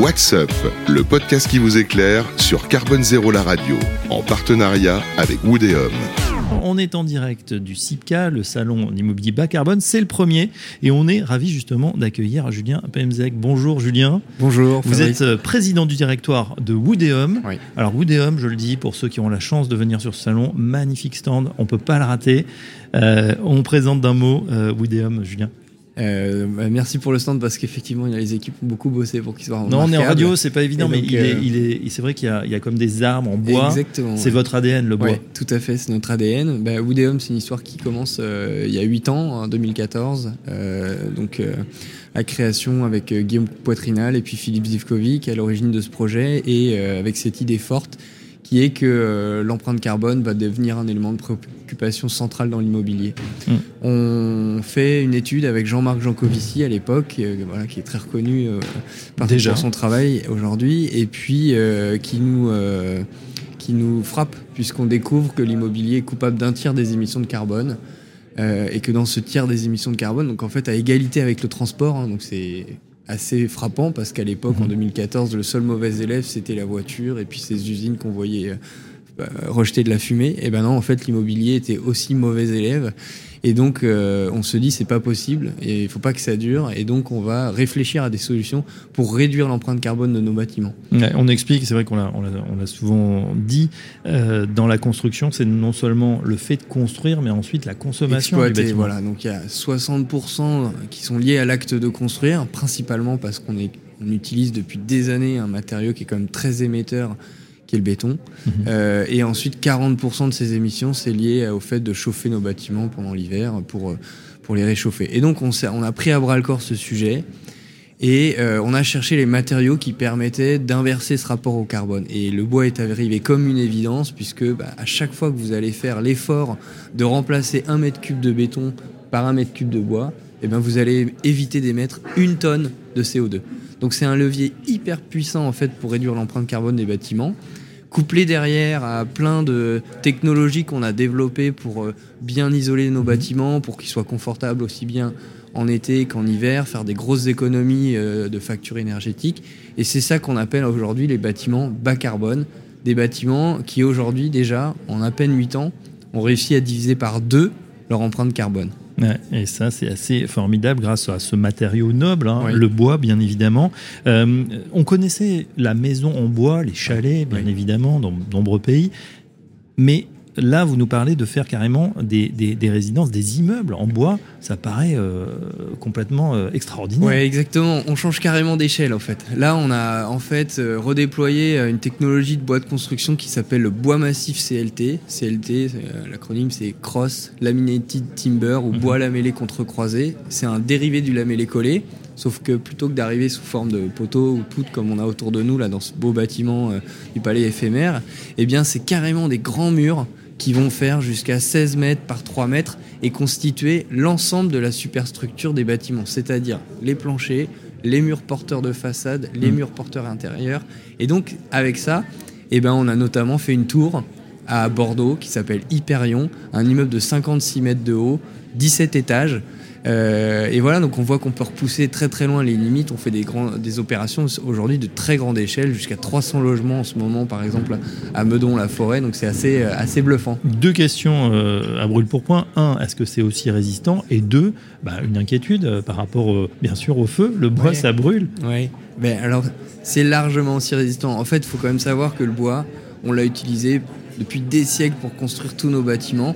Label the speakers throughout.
Speaker 1: What's Up, le podcast qui vous éclaire sur Carbone Zéro la radio, en partenariat avec Wood et Homme.
Speaker 2: On est en direct du CIPCA, le salon d'immobilier bas carbone. C'est le premier et on est ravi justement d'accueillir Julien Pemzek. Bonjour Julien.
Speaker 3: Bonjour.
Speaker 2: Vous êtes euh, président du directoire de Woodéum.
Speaker 3: Oui.
Speaker 2: Alors Woodéum, je le dis pour ceux qui ont la chance de venir sur ce salon, magnifique stand, on peut pas le rater. Euh, on présente d'un mot euh, Woodéum, Julien.
Speaker 3: Euh, bah, merci pour le stand parce qu'effectivement, il y a les équipes ont beaucoup bossé pour qu'il soit
Speaker 2: Non, on est en radio, c'est pas évident, mais
Speaker 3: donc,
Speaker 2: il est,
Speaker 3: euh,
Speaker 2: il est, c'est vrai qu'il y a, il y a comme des armes en bois.
Speaker 3: Exactement.
Speaker 2: C'est votre ADN, le bois.
Speaker 3: Ouais, tout à fait, c'est notre ADN. Bah, c'est une histoire qui commence euh, il y a 8 ans, en 2014. Euh, donc, euh, la création avec euh, Guillaume Poitrinal et puis Philippe Zivkovic à l'origine de ce projet et euh, avec cette idée forte qui est que euh, l'empreinte carbone va devenir un élément de préoccupation central dans l'immobilier.
Speaker 2: Mm.
Speaker 3: On fait une étude avec Jean-Marc Jancovici à l'époque, euh, voilà, qui est très reconnu euh, par
Speaker 2: Déjà.
Speaker 3: son travail aujourd'hui, et puis qui nous qui nous frappe puisqu'on découvre que l'immobilier est coupable d'un tiers des émissions de carbone et que dans ce tiers des émissions de carbone, donc en fait à égalité avec le transport, hein, donc c'est assez frappant parce qu'à l'époque en
Speaker 2: Mhm.
Speaker 3: 2014 le seul mauvais élève c'était la voiture et puis ces usines qu'on voyait euh, rejeter de la fumée et ben non en fait l'immobilier était aussi mauvais élève et donc euh, on se dit c'est pas possible et il faut pas que ça dure et donc on va réfléchir à des solutions pour réduire l'empreinte carbone de nos bâtiments.
Speaker 2: Ouais, on explique, c'est vrai qu'on l'a, on l'a, souvent dit, euh, dans la construction, c'est non seulement le fait de construire, mais ensuite la consommation du
Speaker 3: exploiter.
Speaker 2: bâtiment.
Speaker 3: Voilà, donc il y a 60% qui sont liés à l'acte de construire, principalement parce qu'on est, on utilise depuis des années un matériau qui est quand même très émetteur, qui est le béton.
Speaker 2: Mhm.
Speaker 3: Euh, et ensuite, 40% de ces émissions, c'est lié au fait de chauffer nos bâtiments pendant l'hiver pour, euh, pour les réchauffer. Et donc, on, on a pris à bras le corps ce sujet. Et euh, on a cherché les matériaux qui permettaient d'inverser ce rapport au carbone. Et le bois est arrivé comme une évidence, puisque bah, à chaque fois que vous allez faire l'effort de remplacer un mètre cube de béton par un mètre cube de bois, eh ben vous allez éviter d'émettre une tonne de CO2. Donc c'est un levier hyper puissant en fait pour réduire l'empreinte carbone des bâtiments. Couplé derrière à plein de technologies qu'on a développées pour euh, bien isoler nos bâtiments, pour qu'ils soient confortables aussi bien en été qu'en hiver, faire des grosses économies euh, de factures énergétiques. Et c'est ça qu'on appelle aujourd'hui les bâtiments bas carbone. Des bâtiments qui aujourd'hui déjà, en à peine 8 ans, ont réussi à diviser par deux leur empreinte carbone.
Speaker 2: Ouais, et ça, c'est assez formidable grâce à ce matériau noble, hein,
Speaker 3: Oui.
Speaker 2: le bois, bien évidemment. Euh, on connaissait la maison en bois, les chalets, bien
Speaker 3: Oui.
Speaker 2: évidemment, dans de nombreux pays. Mais là, vous nous parlez de faire carrément des, des- des résidences, des immeubles en bois. Ça paraît euh, complètement euh, extraordinaire.
Speaker 3: Ouais, exactement. On change carrément d'échelle en fait. Là, on a en fait euh, redéployé une technologie de bois de construction qui s'appelle le bois massif CLT. CLT, l'acronyme c'est Cross Laminated Timber ou
Speaker 2: Mhm.
Speaker 3: bois lamellé contre croisé. C'est un dérivé du lamellé collé. Sauf que plutôt que d'arriver sous forme de poteaux ou poutres comme on a autour de nous là dans ce beau bâtiment euh, du palais éphémère, eh bien c'est carrément des grands murs qui vont faire jusqu'à 16 mètres par 3 mètres et constituer l'ensemble de la superstructure des bâtiments, c'est-à-dire les planchers, les murs porteurs de façade, les
Speaker 2: Mm.
Speaker 3: murs porteurs intérieurs. Et donc avec ça, eh ben, on a notamment fait une tour à Bordeaux qui s'appelle Hyperion, un immeuble de 56 mètres de haut, 17 étages. Euh, et voilà, donc on voit qu'on peut repousser très très loin les limites. On fait des, grands, des opérations aujourd'hui de très grande échelle, jusqu'à 300 logements en ce moment, par exemple à Meudon-la-Forêt. Donc c'est assez, euh, assez bluffant.
Speaker 2: Deux questions euh, à brûle pour point. Un, est-ce que c'est aussi résistant? Et deux, bah, une inquiétude euh, par rapport, bien sûr, au feu. Le bois,
Speaker 3: Ouais.
Speaker 2: ça brûle.
Speaker 3: Oui. Ben alors, c'est largement aussi résistant. En fait, il faut quand même savoir que le bois, on l'a utilisé depuis des siècles pour construire tous nos bâtiments.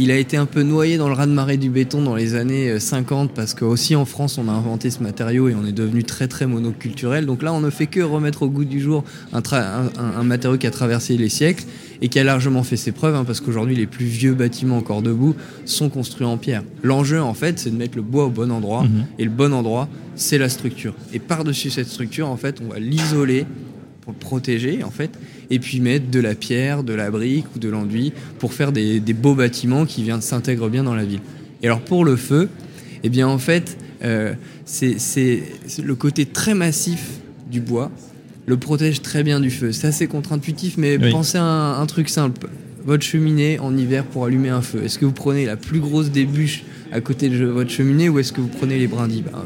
Speaker 3: Il a été un peu noyé dans le raz-de-marée du béton dans les années euh, 50 parce que aussi en France, on a inventé ce matériau et on est devenu très très monoculturel. Donc là, on ne fait que remettre au goût du jour un, tra- un- un- un matériau qui a traversé les siècles et qui a largement fait ses preuves hein, parce qu'aujourd'hui, les plus vieux bâtiments encore debout sont construits en pierre. L'enjeu, en fait, c'est de mettre le bois au bon endroit.
Speaker 2: Mhm.
Speaker 3: Et le bon endroit, c'est la structure. Et par-dessus cette structure, en fait, on va l'isoler pour le protéger, en fait, et puis mettre de la pierre, de la brique ou de l'enduit pour faire des, des beaux bâtiments qui viennent s'intègrent bien dans la ville. Et alors pour le feu, eh bien en fait, euh, c'est le côté très massif du bois le protège très bien du feu. C'est assez contre-intuitif, mais
Speaker 2: Oui.
Speaker 3: pensez à un, un truc simple. Votre cheminée en hiver pour allumer un feu Est-ce que vous prenez la plus grosse des bûches à côté de votre cheminée ou est-ce que vous prenez les brindilles bah,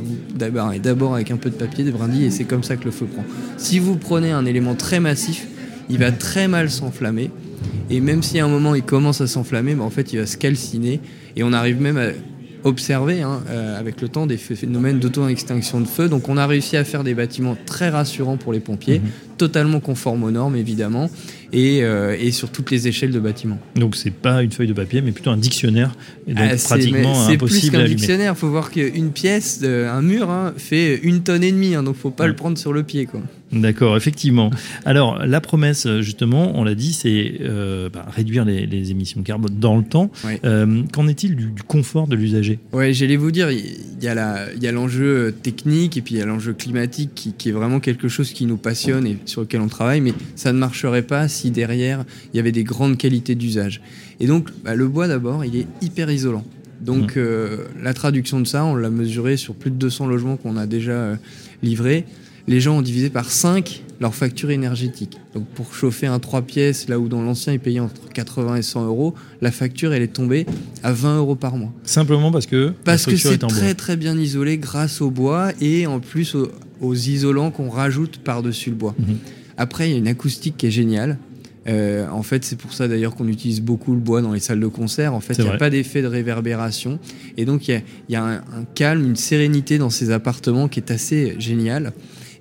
Speaker 3: D'abord, avec un peu de papier, des brindilles, et c'est comme ça que le feu prend. Si vous prenez un élément très massif, il va très mal s'enflammer. Et même si à un moment il commence à s'enflammer, bah, en fait il va se calciner. Et on arrive même à observer hein, euh, avec le temps des phénomènes d'auto-extinction de feu. Donc on a réussi à faire des bâtiments très rassurants pour les pompiers, mhm. Totalement conformes aux normes évidemment, euh, et, sur toutes les échelles de bâtiments.
Speaker 2: Donc c'est pas une feuille de papier, mais plutôt un dictionnaire, et donc ah, pratiquement
Speaker 3: impossible
Speaker 2: plus qu'un
Speaker 3: dictionnaire. Il faut voir qu'une pièce, un mur, hein, fait une tonne et demie, hein, donc faut pas le prendre sur le pied, quoi.
Speaker 2: D'accord, effectivement. Alors la promesse, justement, on l'a dit, c'est euh, bah, réduire les, émissions de carbone dans le temps. Euh, qu'en est-il du, confort de l'usager?
Speaker 3: Ouais, j'allais vous dire, il y a l'enjeu technique et puis il y a l'enjeu climatique qui, qui, est vraiment quelque chose qui nous passionne et sur lequel on travaille, mais ça ne marcherait pas si derrière, il y avait des grandes qualités d'usage. Et donc, bah, le bois, d'abord, il est hyper isolant. Donc, mmh. euh, la traduction de ça, on l'a mesuré sur plus de 200 logements qu'on a déjà euh, livrés. Les gens ont divisé par 5 leur facture énergétique. Donc, pour chauffer un 3 pièces, là où dans l'ancien, ils payaient entre 80 et 100 euros, la facture, elle est tombée à 20 euros par mois.
Speaker 2: Simplement parce que
Speaker 3: Parce que c'est très, très bien isolé grâce au bois et en plus aux, isolants qu'on rajoute par-dessus le bois. Mmh. Après, il y a une acoustique qui est géniale. Euh, en fait, c'est pour ça d'ailleurs qu'on utilise beaucoup le bois dans les salles de concert. En fait, il n'y a pas d'effet de réverbération. Et donc, il y a, un, calme, une sérénité dans ces appartements qui est assez génial.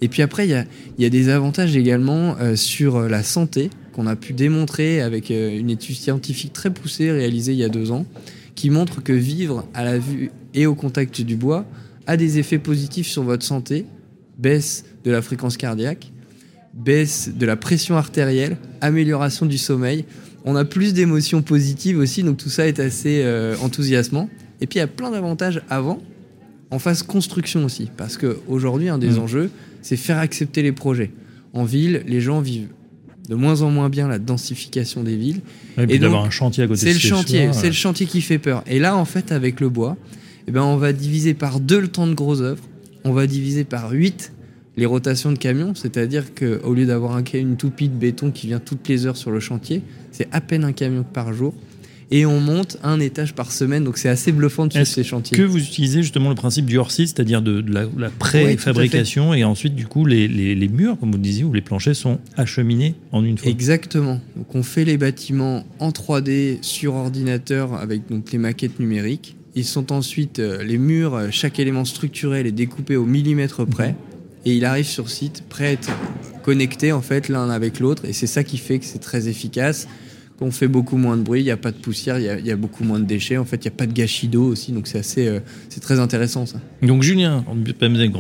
Speaker 3: Et puis après, il y a, des avantages également euh, sur la santé qu'on a pu démontrer avec euh, une étude scientifique très poussée réalisée il y a deux ans, qui montre que vivre à la vue et au contact du bois a des effets positifs sur votre santé, baisse de la fréquence cardiaque, baisse de la pression artérielle, amélioration du sommeil. On a plus d'émotions positives aussi, donc tout ça est assez euh, enthousiasmant. Et puis il y a plein d'avantages avant, en phase construction aussi, parce qu'aujourd'hui, un des mmh. enjeux, c'est faire accepter les projets. En ville, les gens vivent de moins en moins bien la densification des villes.
Speaker 2: et, d'avoir un chantier à côté.
Speaker 3: C'est le chantier, c'est le chantier qui fait peur. Et là, en fait, avec le bois, eh ben, on va diviser par deux le temps de gros œuvres, on va diviser par 8 les rotations de camions, c'est-à-dire qu'au lieu d'avoir un, une toupie de béton qui vient toutes les heures sur le chantier, c'est à peine un camion par jour. Et on monte un étage par semaine, donc c'est assez bluffant de suivre ces chantiers.
Speaker 2: Que vous utilisez justement le principe du hors-site, c'est-à-dire de, la, préfabrication, et ensuite du coup les, les, murs, comme vous le disiez, ou les planchers sont acheminés en une fois?
Speaker 3: Exactement. Donc on fait les bâtiments en 3D sur ordinateur avec donc les maquettes numériques. Ils sont ensuite euh, les murs, euh, chaque élément structurel est découpé au millimètre près. Et il arrive sur site prêt à être connecté en fait l'un avec l'autre. Et c'est ça qui fait que c'est très efficace. Qu'on fait beaucoup moins de bruit, il n'y a pas de poussière, il y, a beaucoup moins de déchets, en fait il n'y a pas de gâchis d'eau aussi, donc c'est assez, euh, c'est très intéressant ça.
Speaker 2: Donc Julien, en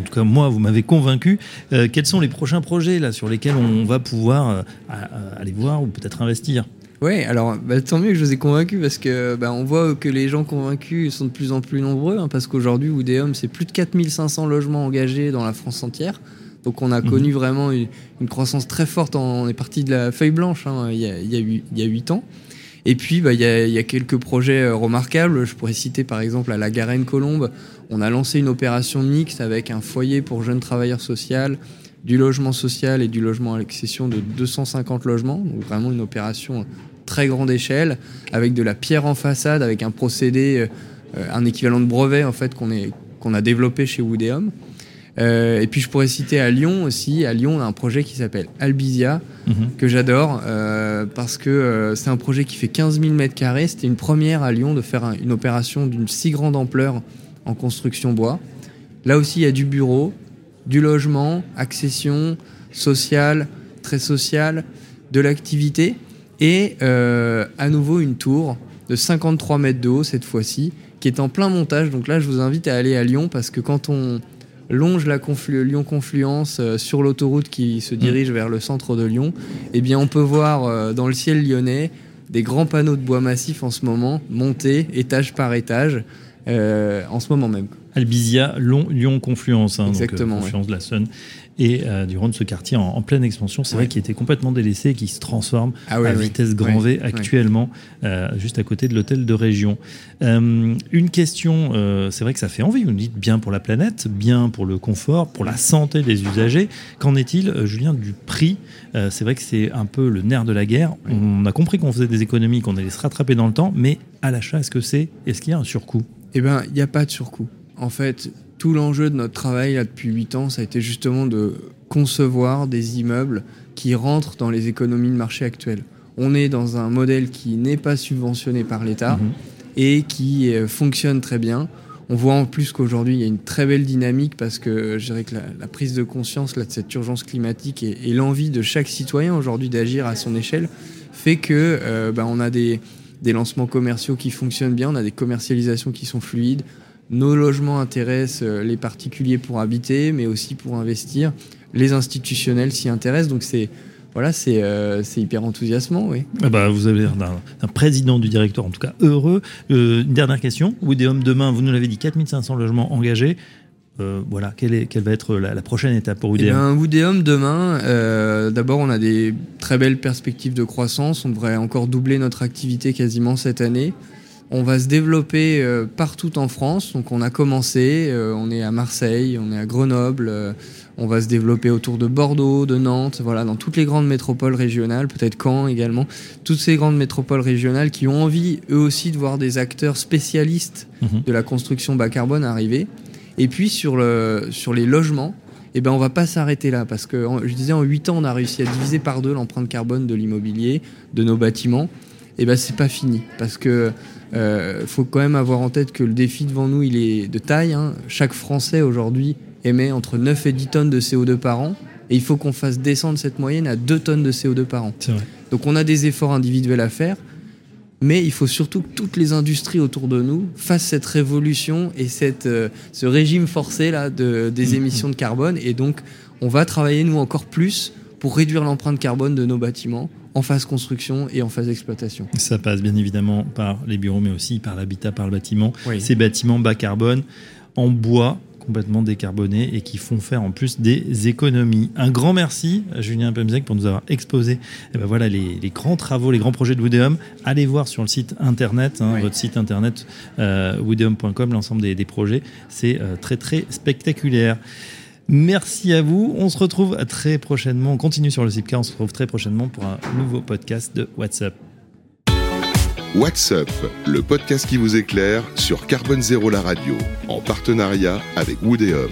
Speaker 2: tout cas moi vous m'avez convaincu, quels sont les prochains projets là sur lesquels on va pouvoir aller voir ou peut-être investir?
Speaker 3: Oui, alors bah, tant mieux que je vous ai convaincu parce que bah, on voit que les gens convaincus sont de plus en plus nombreux hein, parce qu'aujourd'hui Oudéum c'est plus de 4500 logements engagés dans la France entière. Donc on a mhm. connu vraiment une, croissance très forte. On est parti de la feuille blanche hein, il, y a, il, y a 8, ans. Et puis bah, il, y a, il y a quelques projets euh, remarquables. Je pourrais citer par exemple à la Garenne-Colombe, on a lancé une opération mixte avec un foyer pour jeunes travailleurs sociaux, du logement social et du logement à l'accession de 250 logements. Donc vraiment une opération très grande échelle, avec de la pierre en façade, avec un procédé, euh, un équivalent de brevet en fait qu'on qu'on a développé chez Woodéum. Euh, et puis je pourrais citer à Lyon aussi. À Lyon, on a un projet qui s'appelle Albizia, mhm. que j'adore, euh, parce que c'est un projet qui fait 15 000 mètres carrés. C'était une première à Lyon de faire une opération d'une si grande ampleur en construction bois. Là aussi, il y a du bureau, du logement, accession sociale, très sociale, de l'activité et euh, à nouveau une tour de 53 mètres de haut cette fois-ci, qui est en plein montage. Donc là, je vous invite à aller à Lyon parce que quand on longe la Lyon-Confluence euh, sur l'autoroute qui se dirige vers le centre de Lyon, eh bien, on peut voir euh, dans le ciel lyonnais des grands panneaux de bois massif en ce moment, montés étage par étage, en ce moment même.
Speaker 2: Albizia, Lyon, Confluence, hein,
Speaker 3: Exactement,
Speaker 2: donc, Confluence de la Sun et euh, du Rhône, ce quartier en, pleine expansion, c'est vrai qu'il était complètement délaissé et qui se transforme
Speaker 3: ah
Speaker 2: à vitesse grand V actuellement, euh, juste à côté de l'hôtel de région. Euh, une question, c'est vrai que ça fait envie, vous nous dites bien pour la planète, bien pour le confort, pour la santé des usagers. Qu'en est-il, Julien, du prix? C'est vrai que c'est un peu le nerf de la guerre. On a compris qu'on faisait des économies, qu'on allait se rattraper dans le temps, mais à l'achat, est-ce que c'est, est-ce qu'il y a un surcoût?
Speaker 3: Eh bien, il n'y a pas de surcoût. En fait, tout l'enjeu de notre travail là, depuis 8 ans, ça a été justement de concevoir des immeubles qui rentrent dans les économies de marché actuelles. On est dans un modèle qui n'est pas subventionné par l'État mhm. et qui euh, fonctionne très bien. On voit en plus qu'aujourd'hui, il y a une très belle dynamique parce que je dirais que la, prise de conscience là, de cette urgence climatique et, l'envie de chaque citoyen aujourd'hui d'agir à son échelle fait que euh, bah, on a des, des lancements commerciaux qui fonctionnent bien, on a des commercialisations qui sont fluides, nos logements intéressent euh, les particuliers pour habiter, mais aussi pour investir. Les institutionnels s'y intéressent, donc c'est voilà, c'est euh, hyper enthousiasmant, oui.
Speaker 2: Ah bah, vous avez l'air d'un président du directeur, en tout cas heureux. Euh, une dernière question. Woodéum demain, vous nous l'avez dit, 4500 logements engagés. voilà, quelle, est, quelle va être la, prochaine étape pour Woodéum
Speaker 3: eh demain, d'abord, on a des très belles perspectives de croissance. On devrait encore doubler notre activité quasiment cette année. On va se développer euh, partout en France. Donc on a commencé, euh, on est à Marseille, on est à Grenoble, euh, on va se développer autour de Bordeaux, de Nantes, voilà, dans toutes les grandes métropoles régionales, peut-être Caen également, toutes ces grandes métropoles régionales qui ont envie eux aussi de voir des acteurs spécialistes mhm. de la construction bas carbone arriver. Et puis sur, le, sur les logements, eh ben on va pas s'arrêter là parce que je disais en 8 ans on a réussi à diviser par deux l'empreinte carbone de l'immobilier, de nos bâtiments. Et eh ben c'est pas fini parce que euh, faut quand même avoir en tête que le défi devant nous, il est de taille. Hein. Chaque Français aujourd'hui émet entre 9 et 10 tonnes de CO2 par an. Et il faut qu'on fasse descendre cette moyenne à 2 tonnes de CO2 par an. Donc on a des efforts individuels à faire. Mais il faut surtout que toutes les industries autour de nous fassent cette révolution et cette, euh, ce régime forcé là, de, des mm-hmm. émissions de carbone. Et donc, on va travailler, nous, encore plus pour réduire l'empreinte carbone de nos bâtiments en phase construction et en phase exploitation.
Speaker 2: Ça passe bien évidemment par les bureaux, mais aussi par l'habitat, par le bâtiment. Ces bâtiments bas carbone, en bois, complètement décarbonés et qui font faire en plus des économies. Un grand merci à Julien Pemzek pour nous avoir exposé eh ben voilà, les, grands travaux, les grands projets de Woodeum. Allez voir sur le site internet, hein, votre site internet euh, l'ensemble des, projets. C'est euh, très très spectaculaire. Merci à vous. On se retrouve très prochainement. On continue sur le Zipcar. On se retrouve très prochainement pour un nouveau podcast de WhatsApp.
Speaker 1: WhatsApp, le podcast qui vous éclaire sur Carbone Zéro la radio, en partenariat avec Woodéum.